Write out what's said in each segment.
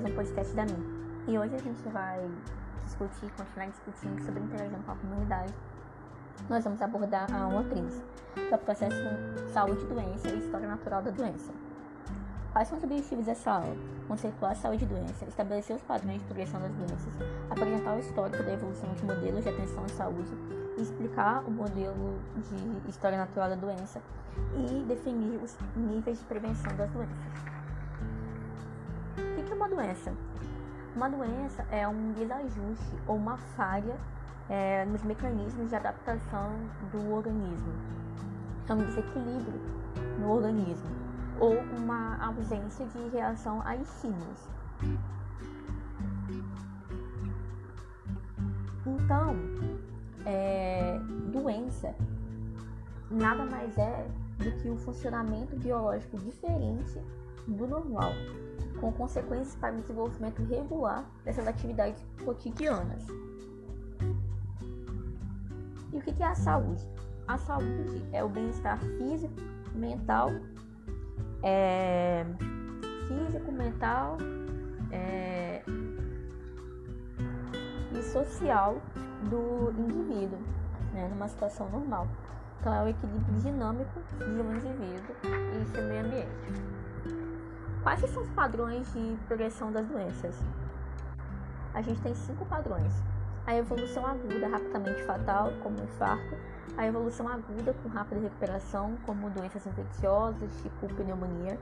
mais um podcast da mim. E hoje a gente vai discutir, continuar discutindo sobre interação com a comunidade. Nós vamos abordar a uma crise, que é o processo de saúde, doença e história natural da doença. Quais são os objetivos dessa aula? Conceituar a saúde e doença, estabelecer os padrões de progressão das doenças, apresentar o histórico da evolução de modelos de atenção à saúde, explicar o modelo de história natural da doença e definir os níveis de prevenção das doenças uma doença? Uma doença é um desajuste ou uma falha é, nos mecanismos de adaptação do organismo. É um desequilíbrio no organismo ou uma ausência de reação a estímulos. Então, é, doença nada mais é do que um funcionamento biológico diferente do normal com consequências para o desenvolvimento regular dessas atividades cotidianas. E o que é a saúde? A saúde é o bem-estar físico, mental, é, físico, mental é, e social do indivíduo, né, numa situação normal. Então é o equilíbrio dinâmico de um indivíduo e seu meio ambiente. Quais são os padrões de progressão das doenças? A gente tem cinco padrões. A evolução aguda, rapidamente fatal, como infarto. A evolução aguda, com rápida recuperação, como doenças infecciosas, tipo pneumonia.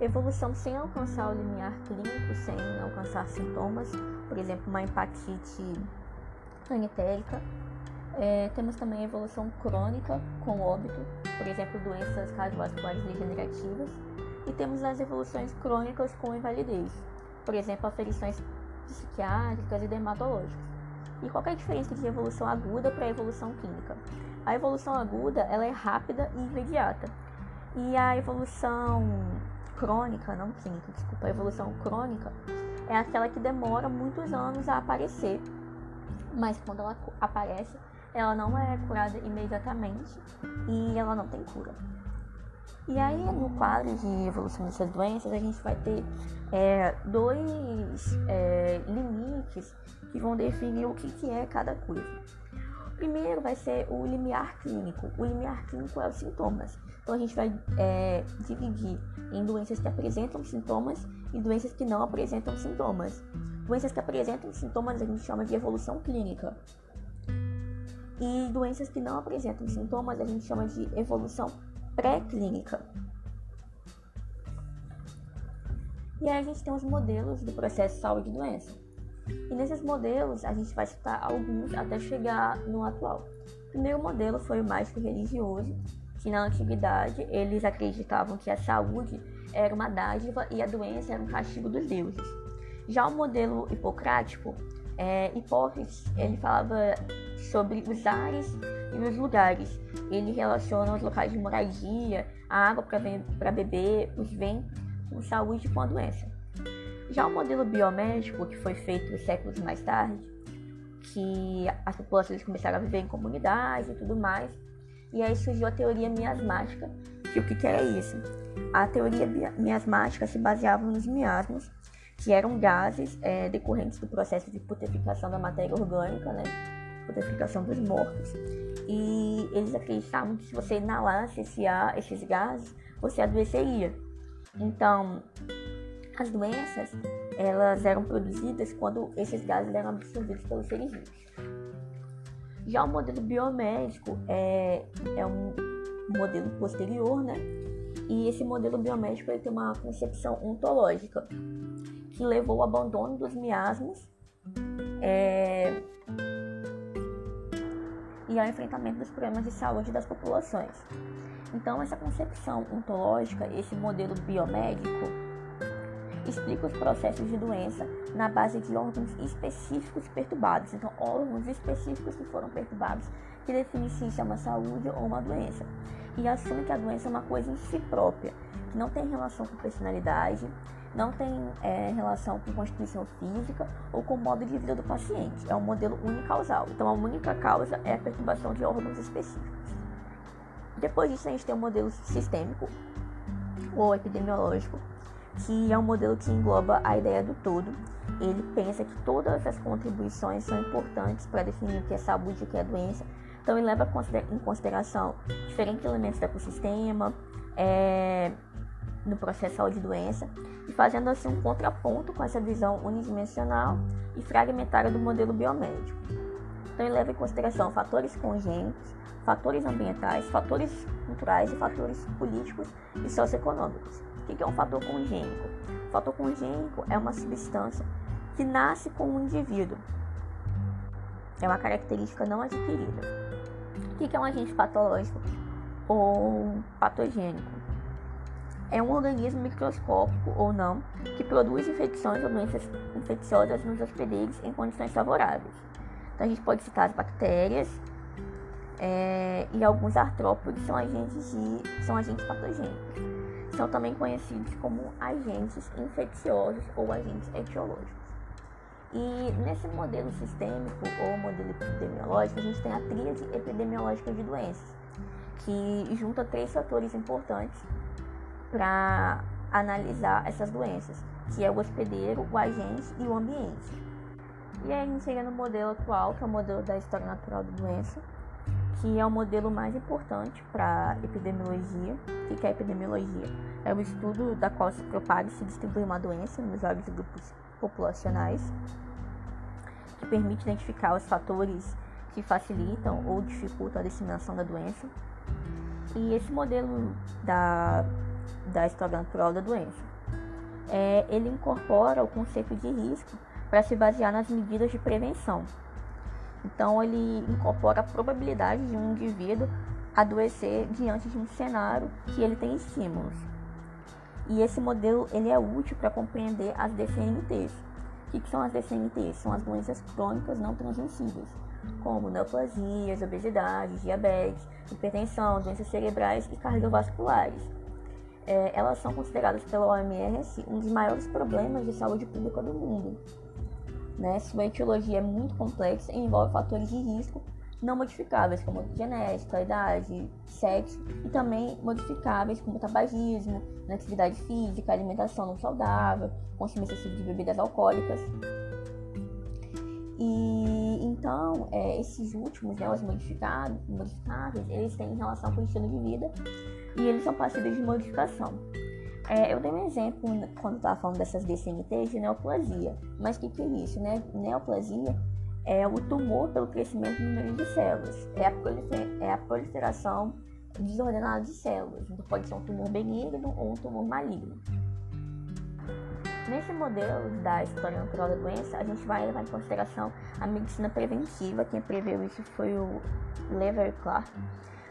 Evolução sem alcançar o limiar clínico, sem alcançar sintomas, por exemplo, uma hepatite anitérica. É, temos também a evolução crônica, com óbito, por exemplo, doenças cardiovasculares degenerativas e temos as evoluções crônicas com invalidez, por exemplo, aferições psiquiátricas e dermatológicas. E qual é a diferença de evolução aguda para a evolução clínica? A evolução aguda ela é rápida e imediata. E a evolução crônica, não clínica, desculpa, a evolução crônica é aquela que demora muitos anos a aparecer, mas quando ela aparece, ela não é curada imediatamente e ela não tem cura. E aí, no quadro de evolução dessas doenças, a gente vai ter é, dois é, limites que vão definir o que, que é cada coisa. O primeiro vai ser o limiar clínico. O limiar clínico é os sintomas. Então, a gente vai é, dividir em doenças que apresentam sintomas e doenças que não apresentam sintomas. Doenças que apresentam sintomas a gente chama de evolução clínica. E doenças que não apresentam sintomas a gente chama de evolução pré-clínica. E aí a gente tem os modelos do processo saúde e doença. E nesses modelos a gente vai citar alguns até chegar no atual. O primeiro modelo foi o mágico religioso, que na antiguidade eles acreditavam que a saúde era uma dádiva e a doença era um castigo dos deuses. Já o modelo hipocrático, é, Hipócrates, ele falava sobre os ares e os lugares. Ele relaciona os locais de moradia, a água para beber, os ventos, com saúde e com a doença. Já o modelo biomédico, que foi feito séculos mais tarde, que as populações começaram a viver em comunidades e tudo mais, e aí surgiu a teoria miasmática, que o que, que era isso? A teoria miasmática se baseava nos miasmos, que eram gases é, decorrentes do processo de putreficação da matéria orgânica, né? Putreficação dos mortos. E eles acreditavam que se você inalasse esse ar, esses gases, você adoeceria. Então, as doenças, elas eram produzidas quando esses gases eram absorvidos pelos seres vivos. Já o modelo biomédico é, é um modelo posterior, né? E esse modelo biomédico ele tem uma concepção ontológica que levou ao abandono dos miasmos é, e ao enfrentamento dos problemas de saúde das populações. Então, essa concepção ontológica, esse modelo biomédico, explica os processos de doença na base de órgãos específicos perturbados. Então, órgãos específicos que foram perturbados, que definem se isso é uma saúde ou uma doença. E assume que a doença é uma coisa em si própria, que não tem relação com personalidade, não tem é, relação com constituição física ou com o modo de vida do paciente. É um modelo unicausal. Então, a única causa é a perturbação de órgãos específicos. Depois disso, a gente tem o um modelo sistêmico ou epidemiológico, que é um modelo que engloba a ideia do todo. Ele pensa que todas as contribuições são importantes para definir o que é saúde e o que é doença. Então, ele leva em consideração diferentes elementos do ecossistema é, no processo saúde e doença, e fazendo assim um contraponto com essa visão unidimensional e fragmentária do modelo biomédico. Então, ele leva em consideração fatores congênitos, fatores ambientais, fatores culturais e fatores políticos e socioeconômicos. O que é um fator congênico? O fator congênico é uma substância que nasce com o indivíduo. É uma característica não adquirida. O que é um agente patológico ou patogênico? É um organismo microscópico ou não que produz infecções ou doenças infecciosas nos hospedeiros em condições favoráveis. Então a gente pode citar as bactérias é, e alguns artrópodes são agentes, de, são agentes patogênicos são também conhecidos como agentes infecciosos ou agentes etiológicos. E nesse modelo sistêmico ou modelo epidemiológico, a gente tem a tríade epidemiológica de doenças, que junta três fatores importantes para analisar essas doenças, que é o hospedeiro, o agente e o ambiente. E aí a gente chega no modelo atual, que é o modelo da história natural da doença, que é o modelo mais importante para epidemiologia. O que é epidemiologia? É o estudo da qual se propaga e se distribui uma doença nos vários grupos populacionais, que permite identificar os fatores que facilitam ou dificultam a disseminação da doença. E esse modelo da, da história natural da doença, é, ele incorpora o conceito de risco para se basear nas medidas de prevenção. Então ele incorpora a probabilidade de um indivíduo adoecer diante de um cenário que ele tem estímulos. E esse modelo ele é útil para compreender as DCNTs. O que, são as DCNTs? São as doenças crônicas não transmissíveis, como neoplasias, obesidade, diabetes, hipertensão, doenças cerebrais e cardiovasculares. É, elas são consideradas pela OMS um dos maiores problemas de saúde pública do mundo. Né? Sua etiologia é muito complexa e envolve fatores de risco não modificáveis, como genética, idade, sexo, e também modificáveis, como tabagismo, atividade física, alimentação não saudável, consumo excessivo de bebidas alcoólicas. E então, é, esses últimos, né, os modificáveis, eles têm relação com o estilo de vida e eles são passíveis de modificação. É, eu dei um exemplo quando estava falando dessas DCMTs de neoplasia. Mas o que, que é isso? Né? Neoplasia é o tumor pelo crescimento do número de células. É a, prolifer é a proliferação desordenada de células. Então pode ser um tumor benigno ou um tumor maligno. Nesse modelo da história natural da doença, a gente vai levar em consideração a medicina preventiva. Quem preveu isso foi o Lever Clark,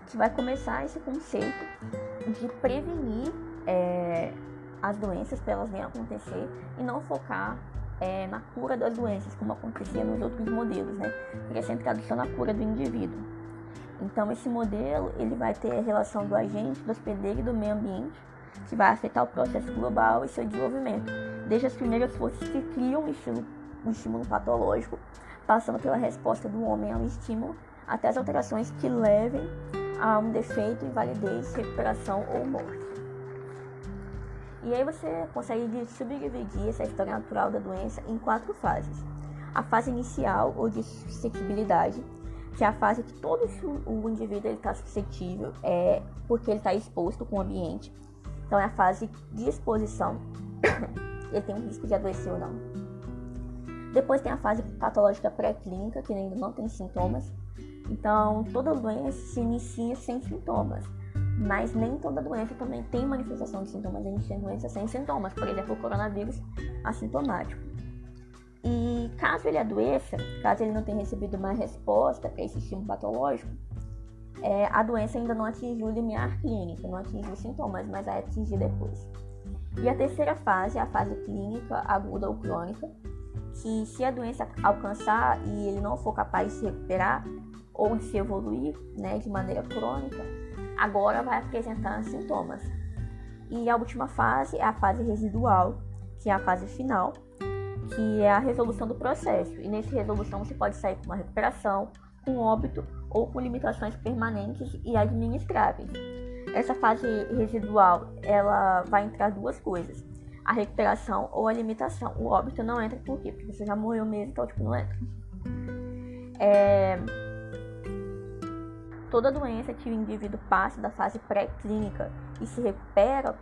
que vai começar esse conceito de prevenir é, as doenças para elas nem acontecer e não focar é, na cura das doenças, como acontecia nos outros modelos, né? Porque é sempre tradução na cura do indivíduo. Então, esse modelo ele vai ter a relação do agente, do hospedeiro e do meio ambiente, que vai afetar o processo global e seu desenvolvimento, desde as primeiras forças que criam o estímulo, o estímulo patológico, passando pela resposta do homem ao estímulo, até as alterações que levem a um defeito, invalidez, recuperação ou morte. E aí você consegue subdividir essa história natural da doença em quatro fases. A fase inicial ou de suscetibilidade, que é a fase que todo o indivíduo está suscetível, é porque ele está exposto com o ambiente. Então é a fase de exposição, ele tem um risco de adoecer ou não. Depois tem a fase patológica pré-clínica, que ainda não tem sintomas. Então toda doença se inicia sem sintomas. Mas nem toda doença também tem manifestação de sintomas. A gente tem doenças sem sintomas, por exemplo, o coronavírus assintomático. E caso ele adoeça, caso ele não tenha recebido uma resposta para esse estímulo patológico, é, a doença ainda não atingiu o limiar clínico, não atingiu os sintomas, mas vai atingir depois. E a terceira fase é a fase clínica aguda ou crônica, que se a doença alcançar e ele não for capaz de se recuperar ou se evoluir né, de maneira crônica, agora vai apresentar sintomas. E a última fase é a fase residual, que é a fase final, que é a resolução do processo. E nessa resolução você pode sair com uma recuperação, com óbito ou com limitações permanentes e administráveis. Essa fase residual, ela vai entrar duas coisas. a recuperação ou a limitação. O óbito não entra por quê? Porque você já morreu mesmo, então tipo, não entra. É... Toda doença que o indivíduo passa da fase pré-clínica e se recupera,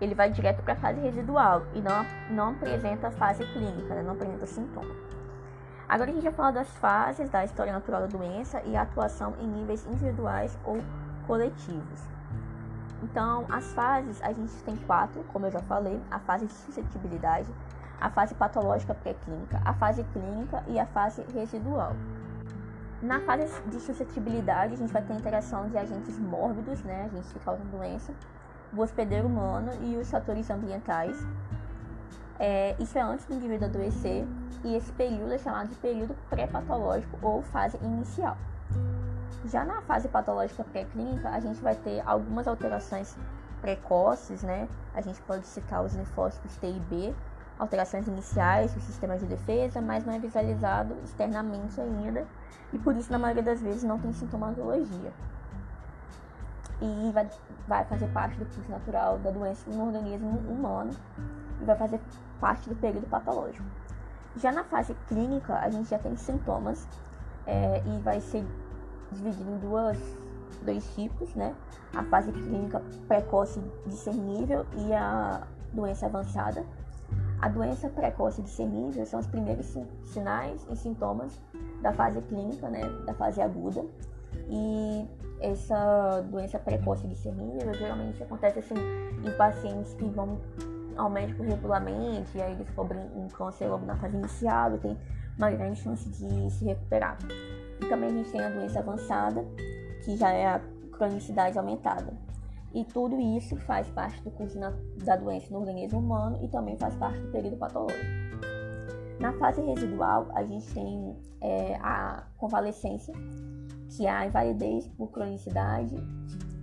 ele vai direto para a fase residual e não, não apresenta a fase clínica, né? não apresenta sintoma. Agora a gente vai falar das fases da história natural da doença e a atuação em níveis individuais ou coletivos. Então, as fases, a gente tem quatro, como eu já falei: a fase de suscetibilidade, a fase patológica pré-clínica, a fase clínica e a fase residual. Na fase de suscetibilidade, a gente vai ter interação de agentes mórbidos, né, agentes que causam doença, o hospedeiro humano e os fatores ambientais. É, isso é antes do indivíduo adoecer, e esse período é chamado de período pré-patológico ou fase inicial. Já na fase patológica pré-clínica, a gente vai ter algumas alterações precoces, né? A gente pode citar os linfócitos T e B, alterações iniciais do sistema de defesa, mas não é visualizado externamente ainda, e por isso, na maioria das vezes, não tem sintomatologia. E vai, vai fazer parte do curso natural da doença no organismo humano e vai fazer parte do período patológico. Já na fase clínica, a gente já tem sintomas é, e vai ser dividido em duas, dois tipos, né? A fase clínica precoce discernível e a doença avançada. A doença precoce discernível são os primeiros sinais e sintomas da fase clínica, né? Da fase aguda. E essa doença precoce discernível geralmente acontece assim em pacientes que vão ao médico regularmente e aí descobrem um câncer logo na fase inicial e tem uma grande chance de se recuperar. E também a gente tem a doença avançada, que já é a cronicidade aumentada. E tudo isso faz parte do curso da doença no organismo humano e também faz parte do período patológico. Na fase residual, a gente tem é, a convalescência, que é a invalidez por cronicidade,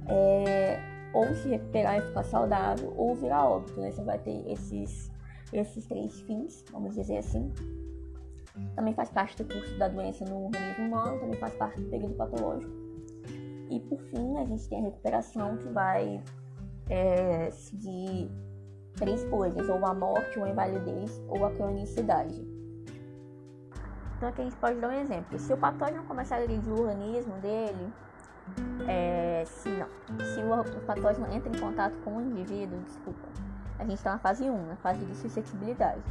é, ou se recuperar e ficar saudável, ou virar óbito. Né? Você vai ter esses, esses três fins, vamos dizer assim também faz parte do curso da doença no organismo humano, também faz parte do período patológico. E por fim, a gente tem a recuperação que vai é, seguir três coisas, ou a morte, ou a invalidez, ou a cronicidade. Então aqui a gente pode dar um exemplo. Se o patógeno começar a agredir o organismo dele, é, se, não, se o, patógeno entra em contato com o indivíduo, desculpa, a gente está na fase 1, na fase de suscetibilidade.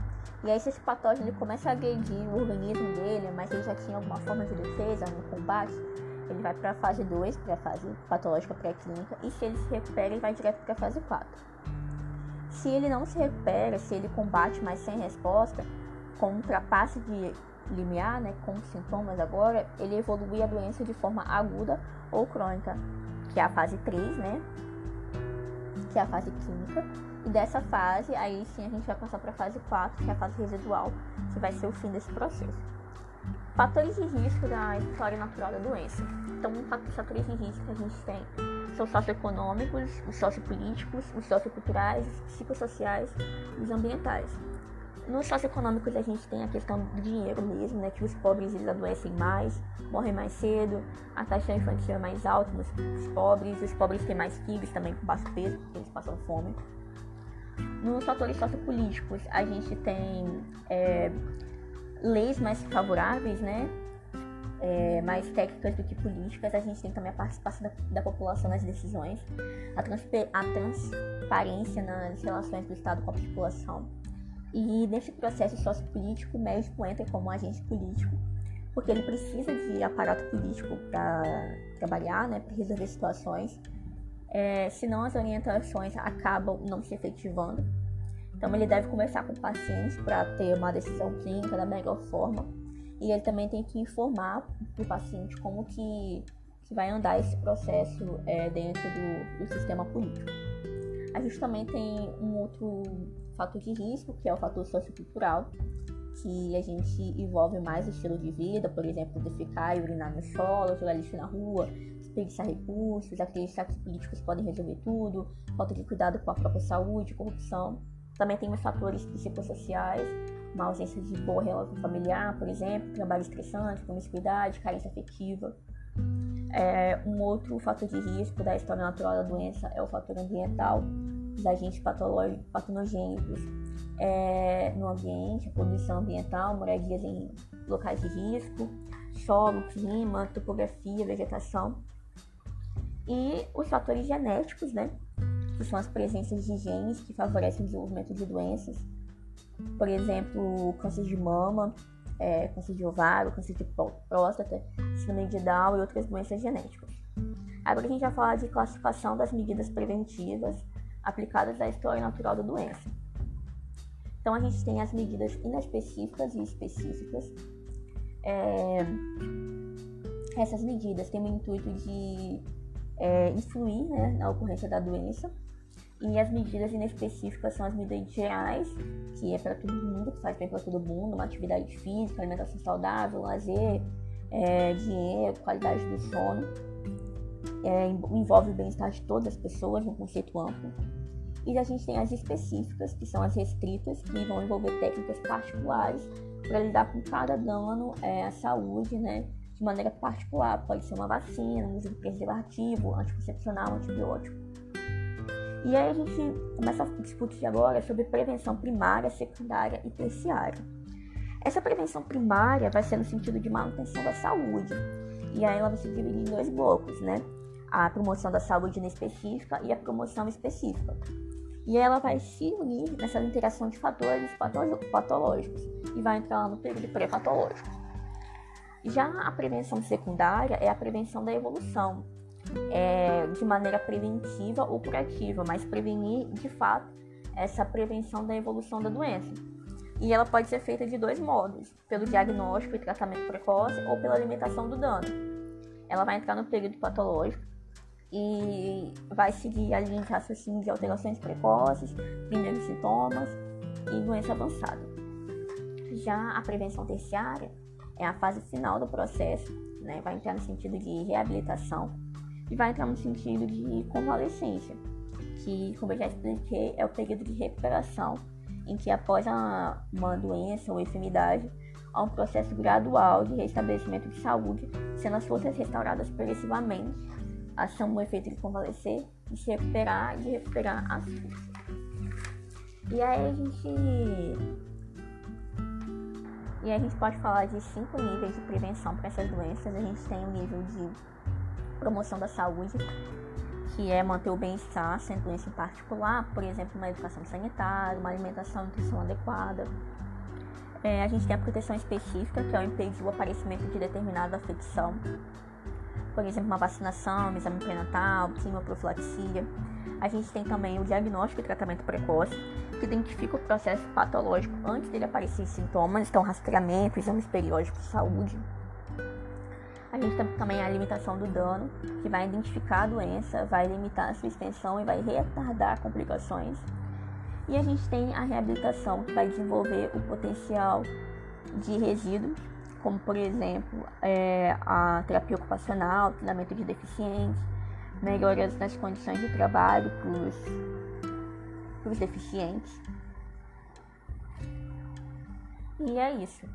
E aí, se esse patógeno ele começa a agredir o organismo dele, mas ele já tinha alguma forma de defesa no combate, ele vai para a fase 2, para a fase patológica pré-clínica, e se ele se recupera, ele vai direto para a fase 4. Se ele não se recupera, se ele combate, mas sem resposta, com trapace de limiar, né, com sintomas agora, ele evolui a doença de forma aguda ou crônica, que é a fase 3, né, que é a fase clínica, e dessa fase, aí sim a gente vai passar para a fase 4, que é a fase residual, que vai ser o fim desse processo. Fatores de risco da história natural da doença. Então, os fatores de risco que a gente tem são socioeconômicos, os sociopolíticos, os socioculturais, os psicossociais e os ambientais. Nos socioeconômicos a gente tem a questão do dinheiro mesmo, né, que os pobres eles adoecem mais, morrem mais cedo, a taxa infantil é mais alta nos pobres, os pobres têm mais filhos também com baixo peso, porque eles passam fome. Nos fatores sociopolíticos, a gente tem é, leis mais favoráveis, né? É, mais técnicas do que políticas. A gente tem também a participação da, da população nas decisões, a, a transparência nas relações do Estado com a população. E nesse processo sociopolítico, o médico entra como agente político, porque ele precisa de aparato político para trabalhar, né, para resolver situações é, senão as orientações acabam não se efetivando. Então ele deve conversar com o paciente para ter uma decisão clínica da melhor forma e ele também tem que informar o paciente como que, que vai andar esse processo é, dentro do, do sistema político. A gente também tem um outro fator de risco, que é o fator sociocultural, que a gente envolve mais estilo de vida, por exemplo, defecar e urinar no solo, jogar lixo na rua, desperdiçar recursos, acreditar que os políticos podem resolver tudo, falta de cuidado com a própria saúde, corrupção. Também tem os fatores psicossociais, uma ausência de boa relação familiar, por exemplo, trabalho estressante, promiscuidade, carência afetiva. É, um outro fator de risco da história natural da doença é o fator ambiental, dos agentes patologênicos é, no ambiente, poluição ambiental, moradias em locais de risco, solo, clima, topografia, vegetação. E os fatores genéticos, né? Que são as presenças de genes que favorecem o desenvolvimento de doenças. Por exemplo, câncer de mama, é, câncer de ovário, câncer de próstata, síndrome de Down e outras doenças genéticas. Agora a gente vai falar de classificação das medidas preventivas aplicadas à história natural da doença. Então a gente tem as medidas inespecíficas e específicas. É, essas medidas têm o intuito de é, influir né, na ocorrência da doença. E as medidas inespecíficas são as medidas gerais, que é para todo mundo, que faz bem para todo mundo, uma atividade física, alimentação saudável, lazer, é, dinheiro, qualidade do sono. É, envolve o bem-estar de todas as pessoas, no conceito amplo. E a gente tem as específicas, que são as restritas, que vão envolver técnicas particulares para lidar com cada dano é, à saúde, né? De maneira particular. Pode ser uma vacina, um uso preservativo, anticoncepcional, antibiótico. E aí a gente começa a discutir agora sobre prevenção primária, secundária e terciária. Essa prevenção primária vai ser no sentido de manutenção da saúde. E aí ela vai se dividir em dois blocos, né? A promoção da saúde inespecífica e a promoção específica e ela vai se unir nessa interação de fatores patológicos e vai entrar lá no período pré-patológico. Já a prevenção secundária é a prevenção da evolução, é, de maneira preventiva ou curativa, mas prevenir de fato essa prevenção da evolução da doença. E ela pode ser feita de dois modos: pelo diagnóstico e tratamento precoce ou pela limitação do dano. Ela vai entrar no período patológico e vai seguir a linha de raciocínio de alterações precoces, primeiros sintomas e doença avançada. Já a prevenção terciária é a fase final do processo, né? vai entrar no sentido de reabilitação e vai entrar no sentido de convalescência, que, como eu já expliquei, é o período de recuperação em que, após uma doença ou enfermidade, há um processo gradual de restabelecimento de saúde, sendo as forças restauradas progressivamente ação o efeito de convalescer, de se recuperar, de recuperar as forças. E aí a gente. E a gente pode falar de cinco níveis de prevenção para essas doenças. A gente tem o nível de promoção da saúde, que é manter o bem-estar sem doença em particular, por exemplo, uma educação sanitária, uma alimentação e nutrição adequada. É, a gente tem a proteção específica, que é o impedir o aparecimento de determinada afecção por exemplo, uma vacinação, um exame pré-natal, quimioprofilaxia. A gente tem também o diagnóstico e tratamento precoce, que identifica o processo patológico antes dele aparecer sintomas, então rastreamento, exames periódicos de saúde. A gente tem também a limitação do dano, que vai identificar a doença, vai limitar a sua extensão e vai retardar complicações. E a gente tem a reabilitação, que vai desenvolver o potencial de resíduo como por exemplo é, a terapia ocupacional, treinamento de deficientes, melhoras nas condições de trabalho para os deficientes. E é isso.